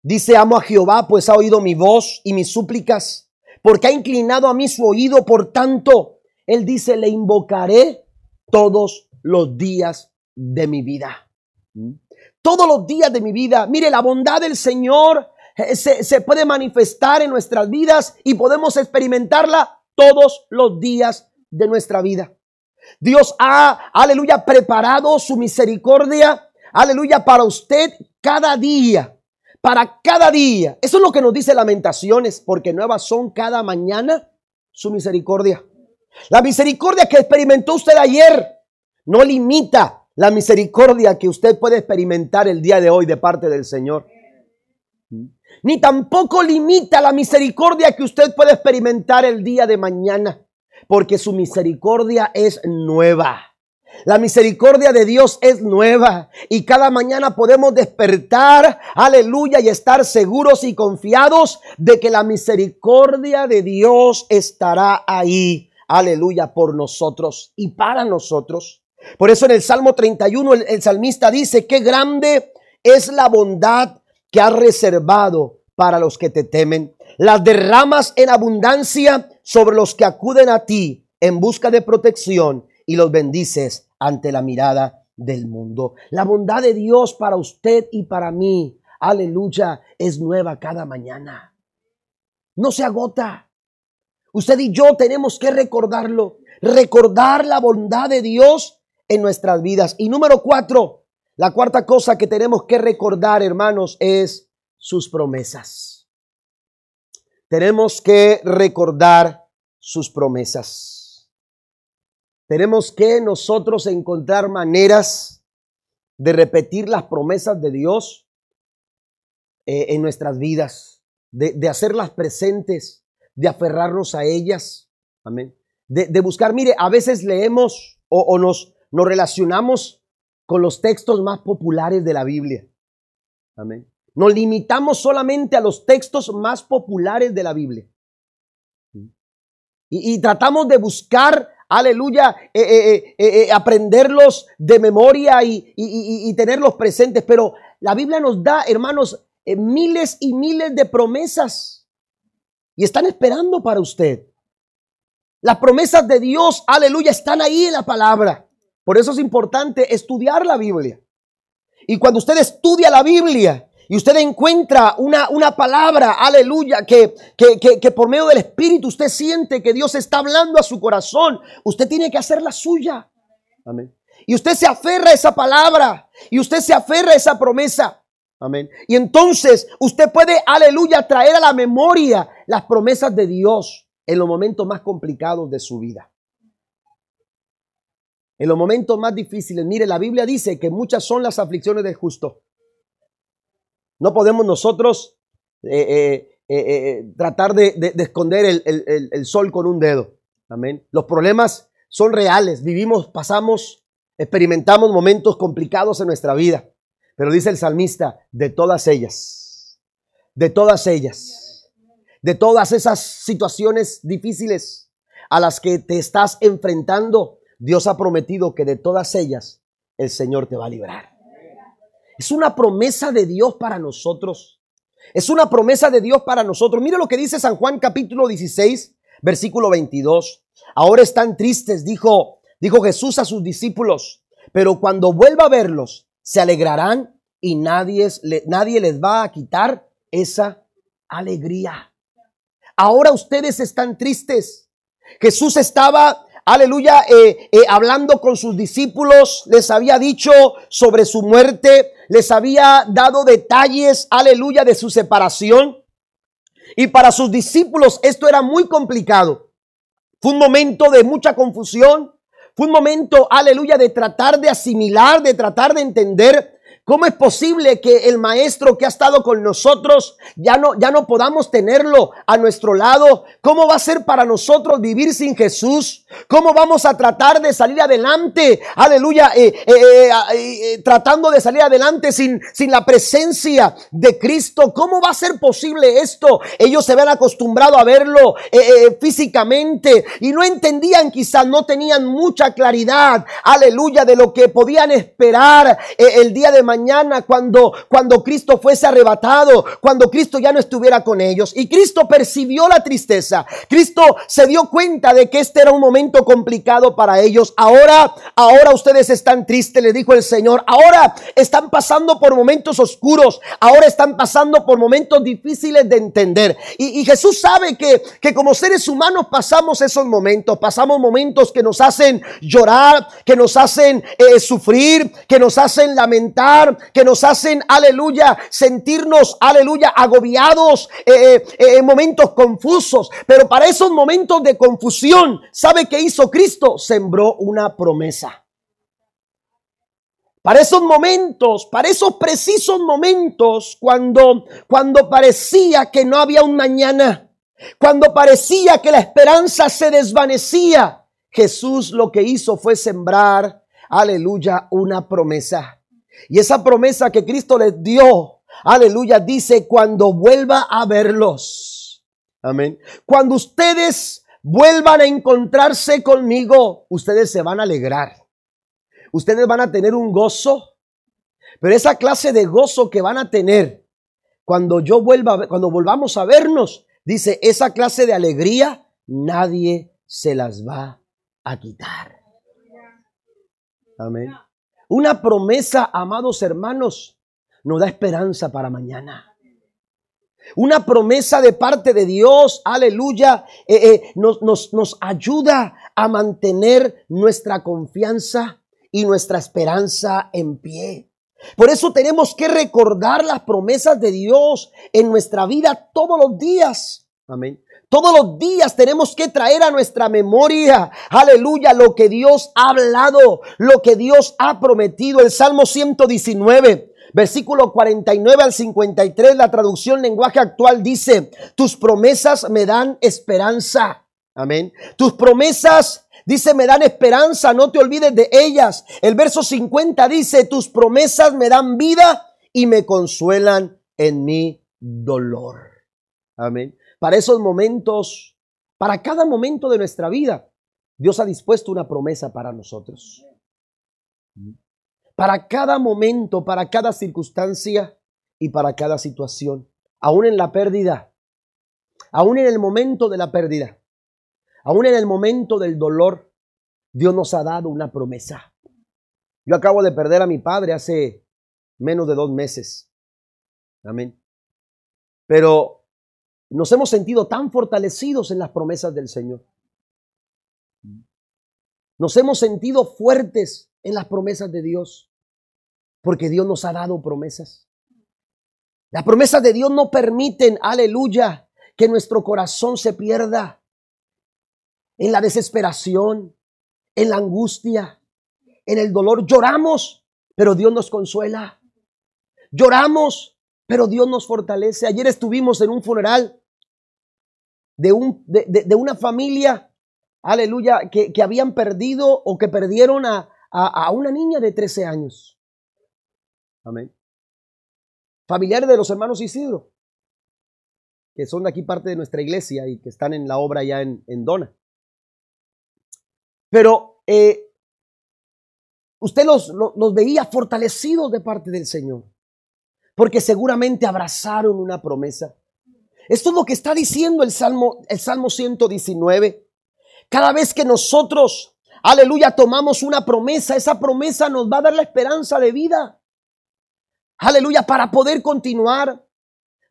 dice, amo a Jehová, pues ha oído mi voz y mis súplicas, porque ha inclinado a mí su oído, por tanto, él dice, le invocaré todos los días de mi vida. ¿Mm? Todos los días de mi vida. Mire, la bondad del Señor eh, se, puede manifestar en nuestras vidas y podemos experimentarla todos los días de nuestra vida. Dios ha, aleluya, preparado su misericordia, aleluya, para usted cada día, para cada día. Eso es lo que nos dice Lamentaciones, porque nuevas son cada mañana su misericordia. La misericordia que experimentó usted ayer no limita la misericordia que usted puede experimentar el día de hoy de parte del Señor ni tampoco limita la misericordia que usted puede experimentar el día de mañana, porque su misericordia es nueva. La misericordia de Dios es nueva y cada mañana podemos despertar, aleluya, y estar seguros y confiados de que la misericordia de Dios estará ahí, aleluya, por nosotros y para nosotros. Por eso en el Salmo 31 el, el salmista dice, qué grande es la bondad que has reservado para los que te temen. Las derramas en abundancia sobre los que acuden a ti en busca de protección y los bendices ante la mirada del mundo. La bondad de Dios para usted y para mí, aleluya, es nueva cada mañana. No se agota. Usted y yo tenemos que recordarlo, recordar la bondad de Dios en nuestras vidas. Y número cuatro, la cuarta cosa que tenemos que recordar, hermanos, es sus promesas. Tenemos que recordar sus promesas. Tenemos que nosotros encontrar maneras de repetir las promesas de Dios eh, en nuestras vidas, de, hacerlas presentes, de aferrarnos a ellas. Amén. De, buscar, mire, a veces leemos o, o nos, nos relacionamos con los textos más populares de la Biblia. Amén. Nos limitamos solamente a los textos más populares de la Biblia. Y, tratamos de buscar aleluya, eh, eh, aprenderlos de memoria y, y, tenerlos presentes. Pero la Biblia nos da, hermanos, miles y miles de promesas. Y están esperando para usted. Las promesas de Dios, aleluya, están ahí en la palabra. Por eso es importante estudiar la Biblia. Y cuando usted estudia la Biblia y usted encuentra una, una palabra, aleluya, que, que, que, por medio del Espíritu usted siente que Dios está hablando a su corazón, usted tiene que hacer la suya. Amén. Y usted se aferra a esa palabra y usted se aferra a esa promesa. Amén. Y entonces usted puede, aleluya, traer a la memoria las promesas de Dios en los momentos más complicados de su vida. En los momentos más difíciles, mire, la Biblia dice que muchas son las aflicciones del justo. No podemos nosotros eh, eh, eh, tratar de, esconder el, el, sol con un dedo. Amén. Los problemas son reales. Vivimos, pasamos, experimentamos momentos complicados en nuestra vida. Pero dice el salmista, de todas ellas, de todas ellas, de todas esas situaciones difíciles a las que te estás enfrentando, Dios ha prometido que de todas ellas el Señor te va a librar. Es una promesa de Dios para nosotros. Es una promesa de Dios para nosotros. Mire lo que dice San Juan capítulo 16, versículo 22. Ahora están tristes, dijo, dijo Jesús a sus discípulos, pero cuando vuelva a verlos, se alegrarán y nadie, nadie les va a quitar esa alegría. Ahora ustedes están tristes. Jesús estaba aleluya, eh, eh, hablando con sus discípulos, les había dicho sobre su muerte, les había dado detalles, aleluya, de su separación. Y para sus discípulos esto era muy complicado. Fue un momento de mucha confusión. Fue un momento, aleluya, de tratar de asimilar, de tratar de entender ¿Cómo es posible que el maestro que ha estado con nosotros ya no, ya no podamos tenerlo a nuestro lado? ¿Cómo va a ser para nosotros vivir sin Jesús? ¿Cómo vamos a tratar de salir adelante? Aleluya, eh, eh, eh, tratando de salir adelante sin, sin la presencia de Cristo. ¿Cómo va a ser posible esto? Ellos se habían acostumbrado a verlo físicamente y no entendían, quizás no tenían mucha claridad, aleluya, de lo que podían esperar el día de mañana mañana cuando, cuando Cristo fuese arrebatado, cuando Cristo ya no estuviera con ellos. Y Cristo percibió la tristeza. Cristo se dio cuenta de que este era un momento complicado para ellos. Ahora, ahora ustedes están tristes, le dijo el Señor. Ahora están pasando por momentos oscuros. Ahora están pasando por momentos difíciles de entender. Y, Jesús sabe que, que como seres humanos pasamos esos momentos. Pasamos momentos que nos hacen llorar, que nos hacen eh, sufrir, que nos hacen lamentar que nos hacen, aleluya, sentirnos, aleluya, agobiados eh, eh, eh, en momentos confusos. Pero para esos momentos de confusión, ¿sabe qué hizo Cristo? Sembró una promesa. Para esos momentos, para esos precisos momentos, cuando, cuando parecía que no había un mañana, cuando parecía que la esperanza se desvanecía, Jesús lo que hizo fue sembrar, aleluya, una promesa. Y esa promesa que Cristo les dio, aleluya, dice cuando vuelva a verlos. Amén. Cuando ustedes vuelvan a encontrarse conmigo, ustedes se van a alegrar. Ustedes van a tener un gozo. Pero esa clase de gozo que van a tener cuando yo vuelva, cuando volvamos a vernos, dice, esa clase de alegría nadie se las va a quitar. Amén. Una promesa, amados hermanos, nos da esperanza para mañana. Una promesa de parte de Dios, aleluya, eh, eh, nos, nos ayuda a mantener nuestra confianza y nuestra esperanza en pie. Por eso tenemos que recordar las promesas de Dios en nuestra vida todos los días. Amén. Todos los días tenemos que traer a nuestra memoria, aleluya, lo que Dios ha hablado, lo que Dios ha prometido. El Salmo 119, versículo 49 al 53, la traducción lenguaje actual dice, tus promesas me dan esperanza. Amén. Tus promesas, dice, me dan esperanza, no te olvides de ellas. El verso 50 dice, tus promesas me dan vida y me consuelan en mi dolor. Amén para esos momentos, para cada momento de nuestra vida. Dios ha dispuesto una promesa para nosotros. Para cada momento, para cada circunstancia y para cada situación. Aún en la pérdida, aún en el momento de la pérdida, aún en el momento del dolor, Dios nos ha dado una promesa. Yo acabo de perder a mi padre hace menos de dos meses. Amén. Pero nos hemos sentido tan fortalecidos en las promesas del Señor. Nos hemos sentido fuertes en las promesas de Dios, porque Dios nos ha dado promesas. Las promesas de Dios no permiten, aleluya, que nuestro corazón se pierda en la desesperación, en la angustia, en el dolor. Lloramos, pero Dios nos consuela. Lloramos, pero Dios nos fortalece. Ayer estuvimos en un funeral de, un, de, una familia, aleluya, que, habían perdido o que perdieron a, a, una niña de 13 años. Amén. Familiares de los hermanos Isidro, que son de aquí parte de nuestra iglesia y que están en la obra ya en, en Dona. Pero eh, usted los, los, veía fortalecidos de parte del Señor, porque seguramente abrazaron una promesa. Esto es lo que está diciendo el Salmo, el Salmo 119. Cada vez que nosotros, aleluya, tomamos una promesa, esa promesa nos va a dar la esperanza de vida. Aleluya, para poder continuar,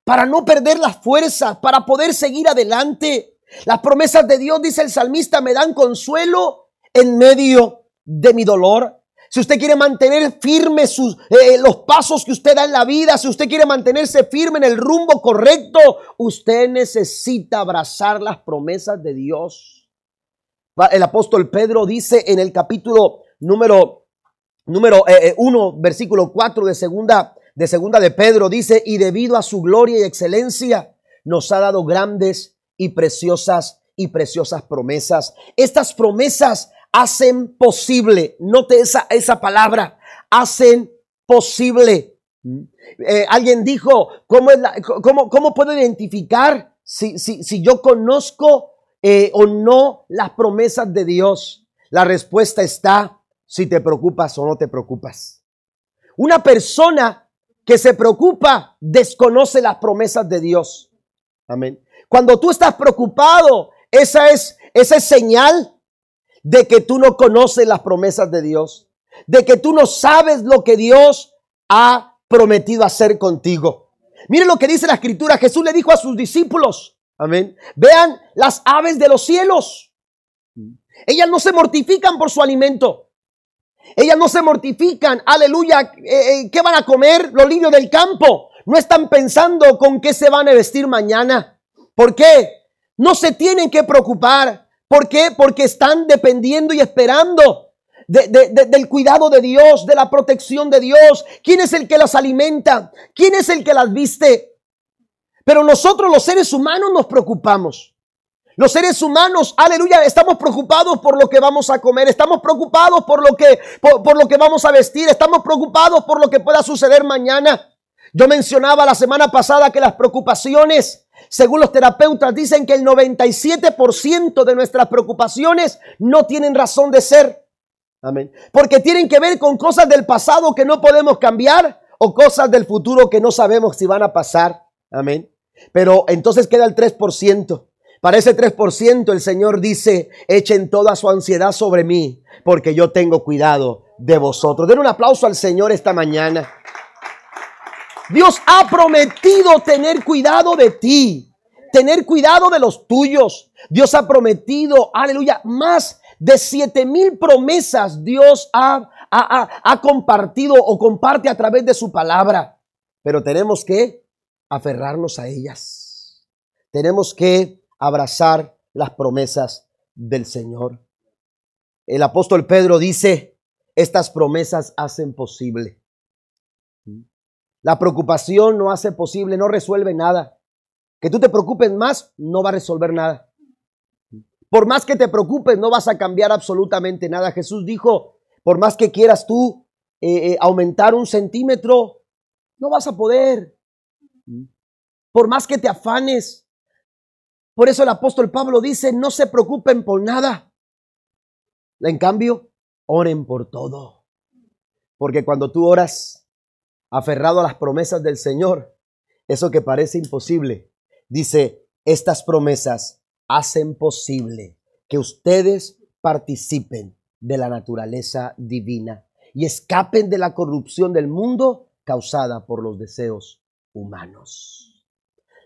para no perder las fuerzas, para poder seguir adelante. Las promesas de Dios, dice el salmista, me dan consuelo en medio de mi dolor. Si usted quiere mantener firme sus, eh, los pasos que usted da en la vida, si usted quiere mantenerse firme en el rumbo correcto, usted necesita abrazar las promesas de Dios. El apóstol Pedro dice en el capítulo número número 1, eh, eh, versículo 4 de segunda de segunda de Pedro dice, "Y debido a su gloria y excelencia nos ha dado grandes y preciosas y preciosas promesas. Estas promesas hacen posible, note esa, esa palabra, hacen posible. Eh, alguien dijo, ¿cómo, cómo, cómo puedo identificar si, si, si yo conozco eh, o no las promesas de Dios? La respuesta está si te preocupas o no te preocupas. Una persona que se preocupa desconoce las promesas de Dios. Amén. Cuando tú estás preocupado, esa es, esa es señal de que tú no conoces las promesas de Dios, de que tú no sabes lo que Dios ha prometido hacer contigo. Miren lo que dice la escritura. Jesús le dijo a sus discípulos, amén, vean las aves de los cielos. Ellas no se mortifican por su alimento. Ellas no se mortifican, aleluya, eh, eh, ¿qué van a comer los niños del campo? No están pensando con qué se van a vestir mañana. ¿Por qué? No se tienen que preocupar. ¿Por qué? Porque están dependiendo y esperando del cuidado de Dios, de la protección de Dios. ¿Quién es el que las alimenta? ¿Quién es el que las viste? Pero nosotros los seres humanos nos preocupamos. Los seres humanos, aleluya, estamos preocupados por lo que vamos a comer, estamos preocupados por lo que, por lo que vamos a vestir, estamos preocupados por lo que pueda suceder mañana. Yo mencionaba la semana pasada que las preocupaciones según los terapeutas, dicen que el 97% de nuestras preocupaciones no tienen razón de ser. Amén. Porque tienen que ver con cosas del pasado que no podemos cambiar o cosas del futuro que no sabemos si van a pasar. Amén. Pero entonces queda el 3%. Para ese 3% el Señor dice, echen toda su ansiedad sobre mí, porque yo tengo cuidado de vosotros. Den un aplauso al Señor esta mañana. Dios ha prometido tener cuidado de ti, tener cuidado de los tuyos. Dios ha prometido, aleluya, más de siete mil promesas Dios ha, ha, compartido o comparte a través de su palabra. Pero tenemos que aferrarnos a ellas. Tenemos que abrazar las promesas del Señor. El apóstol Pedro dice, estas promesas hacen posible la preocupación no hace posible, no resuelve nada. Que tú te preocupes más, no va a resolver nada. Por más que te preocupes, no vas a cambiar absolutamente nada. Jesús dijo, por más que quieras tú eh, eh, aumentar un centímetro, no vas a poder. Por más que te afanes. Por eso el apóstol Pablo dice, no se preocupen por nada. En cambio, oren por todo. Porque cuando tú oras aferrado a las promesas del Señor, eso que parece imposible, dice, estas promesas hacen posible que ustedes participen de la naturaleza divina y escapen de la corrupción del mundo causada por los deseos humanos.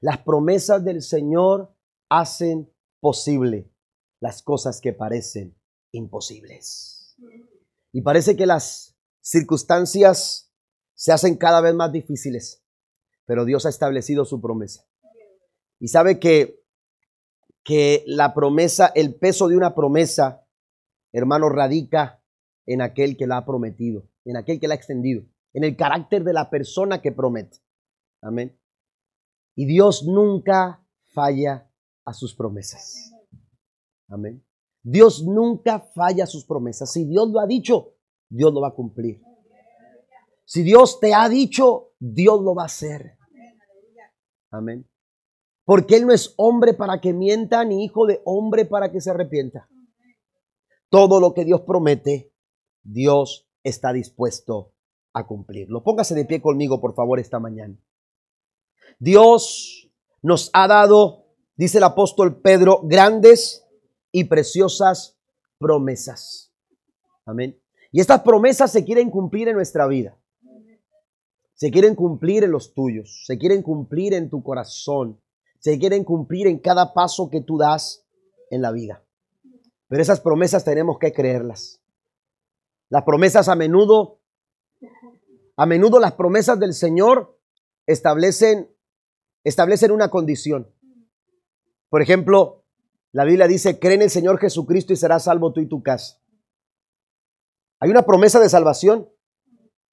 Las promesas del Señor hacen posible las cosas que parecen imposibles. Y parece que las circunstancias se hacen cada vez más difíciles, pero Dios ha establecido su promesa. Y sabe que, que la promesa, el peso de una promesa, hermano, radica en aquel que la ha prometido, en aquel que la ha extendido, en el carácter de la persona que promete. Amén. Y Dios nunca falla a sus promesas. Amén. Dios nunca falla a sus promesas. Si Dios lo ha dicho, Dios lo va a cumplir. Si Dios te ha dicho, Dios lo va a hacer. Amén. Porque Él no es hombre para que mienta, ni hijo de hombre para que se arrepienta. Todo lo que Dios promete, Dios está dispuesto a cumplirlo. Póngase de pie conmigo, por favor, esta mañana. Dios nos ha dado, dice el apóstol Pedro, grandes y preciosas promesas. Amén. Y estas promesas se quieren cumplir en nuestra vida. Se quieren cumplir en los tuyos, se quieren cumplir en tu corazón, se quieren cumplir en cada paso que tú das en la vida. Pero esas promesas tenemos que creerlas. Las promesas a menudo, a menudo las promesas del Señor establecen, establecen una condición. Por ejemplo, la Biblia dice, cree en el Señor Jesucristo y serás salvo tú y tu casa. Hay una promesa de salvación,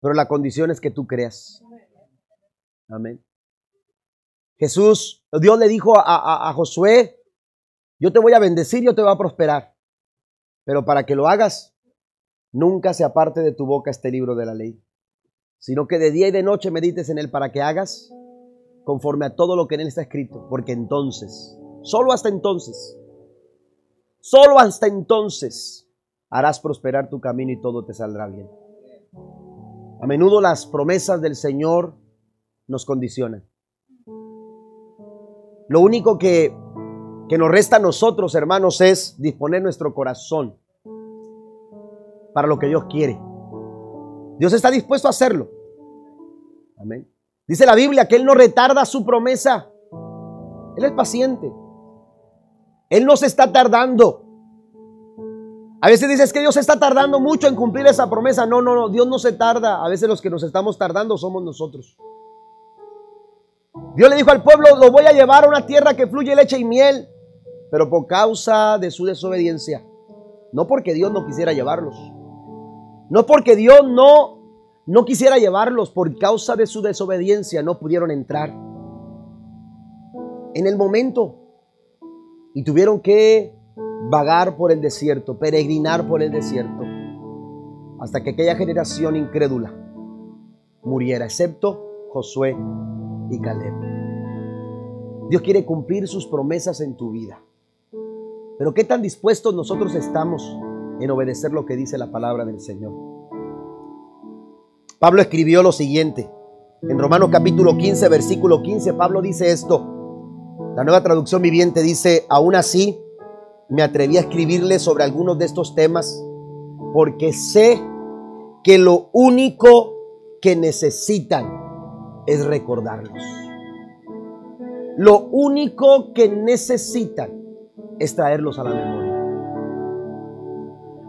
pero la condición es que tú creas. Amén. Jesús, Dios le dijo a, Josué, yo te voy a bendecir, yo te voy a prosperar, pero para que lo hagas, nunca se aparte de tu boca este libro de la ley, sino que de día y de noche medites en él para que hagas conforme a todo lo que en él está escrito, porque entonces, solo hasta entonces, solo hasta entonces harás prosperar tu camino y todo te saldrá bien. A menudo las promesas del Señor nos condicionan. Lo único que, que nos resta a nosotros, hermanos, es disponer nuestro corazón para lo que Dios quiere. Dios está dispuesto a hacerlo. Amén. Dice la Biblia que Él no retarda su promesa. Él es paciente. Él no se está tardando. A veces dices que Dios está tardando mucho en cumplir esa promesa. No, no, no, Dios no se tarda. A veces los que nos estamos tardando somos nosotros. Dios le dijo al pueblo, lo voy a llevar a una tierra que fluye leche y miel, pero por causa de su desobediencia. No porque Dios no quisiera llevarlos. No porque Dios no, no quisiera llevarlos, por causa de su desobediencia no pudieron entrar. En el momento. Y tuvieron que vagar por el desierto, peregrinar por el desierto, hasta que aquella generación incrédula muriera, excepto Josué y Caleb. Dios quiere cumplir sus promesas en tu vida. Pero ¿qué tan dispuestos nosotros estamos en obedecer lo que dice la palabra del Señor? Pablo escribió lo siguiente. En Romanos capítulo 15, versículo 15, Pablo dice esto. La nueva traducción viviente dice, aún así, me atreví a escribirle sobre algunos de estos temas porque sé que lo único que necesitan es recordarlos. Lo único que necesitan es traerlos a la memoria.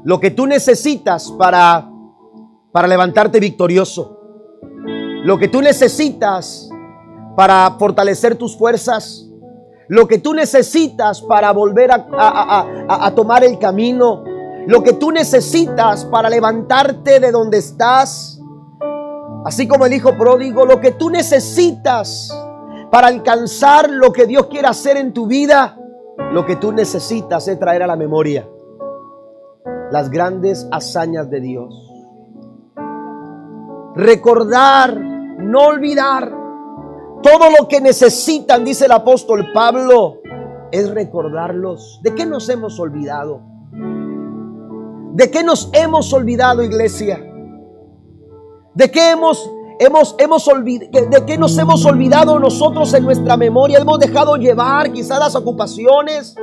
Lo que tú necesitas para para levantarte victorioso. Lo que tú necesitas para fortalecer tus fuerzas lo que tú necesitas para volver a, tomar el camino, lo que tú necesitas para levantarte de donde estás, así como el hijo pródigo, lo que tú necesitas para alcanzar lo que Dios quiere hacer en tu vida, lo que tú necesitas es traer a la memoria las grandes hazañas de Dios. Recordar, no olvidar todo lo que necesitan, dice el apóstol Pablo, es recordarlos. ¿De qué nos hemos olvidado? ¿De qué nos hemos olvidado, iglesia? ¿De qué hemos, hemos, hemos? ¿De qué nos hemos olvidado nosotros en nuestra memoria? Hemos dejado llevar quizás las ocupaciones,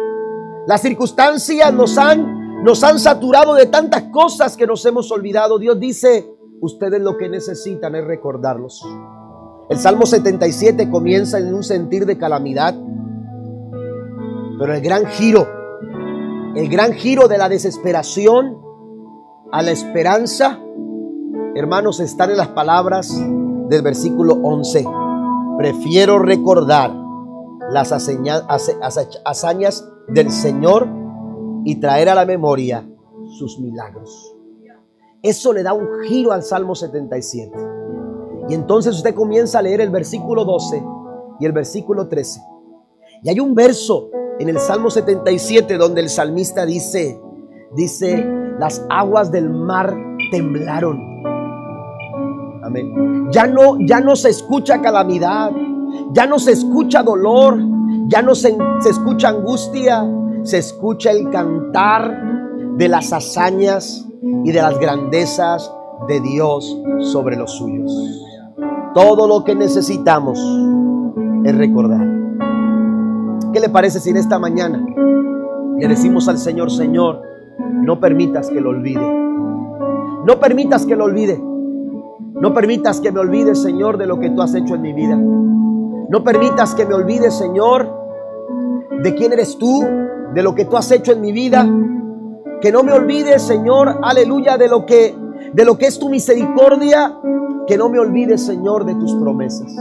las circunstancias nos han, nos han saturado de tantas cosas que nos hemos olvidado. Dios dice, ustedes lo que necesitan es recordarlos. El Salmo 77 comienza en un sentir de calamidad, pero el gran giro, el gran giro de la desesperación a la esperanza, hermanos, están en las palabras del versículo 11. Prefiero recordar las hazañas del Señor y traer a la memoria sus milagros. Eso le da un giro al Salmo 77. Y entonces usted comienza a leer el versículo 12 y el versículo 13. Y hay un verso en el Salmo 77 donde el salmista dice, dice, las aguas del mar temblaron. Amén. Ya no, ya no se escucha calamidad, ya no se escucha dolor, ya no se, se escucha angustia, se escucha el cantar de las hazañas y de las grandezas de Dios sobre los suyos. Todo lo que necesitamos es recordar. ¿Qué le parece si en esta mañana le decimos al Señor, Señor, no permitas que lo olvide? No permitas que lo olvide. No permitas que me olvide, Señor, de lo que tú has hecho en mi vida. No permitas que me olvide, Señor, de quién eres tú, de lo que tú has hecho en mi vida. Que no me olvide, Señor, aleluya, de lo que de lo que es tu misericordia, que no me olvide, Señor, de tus promesas.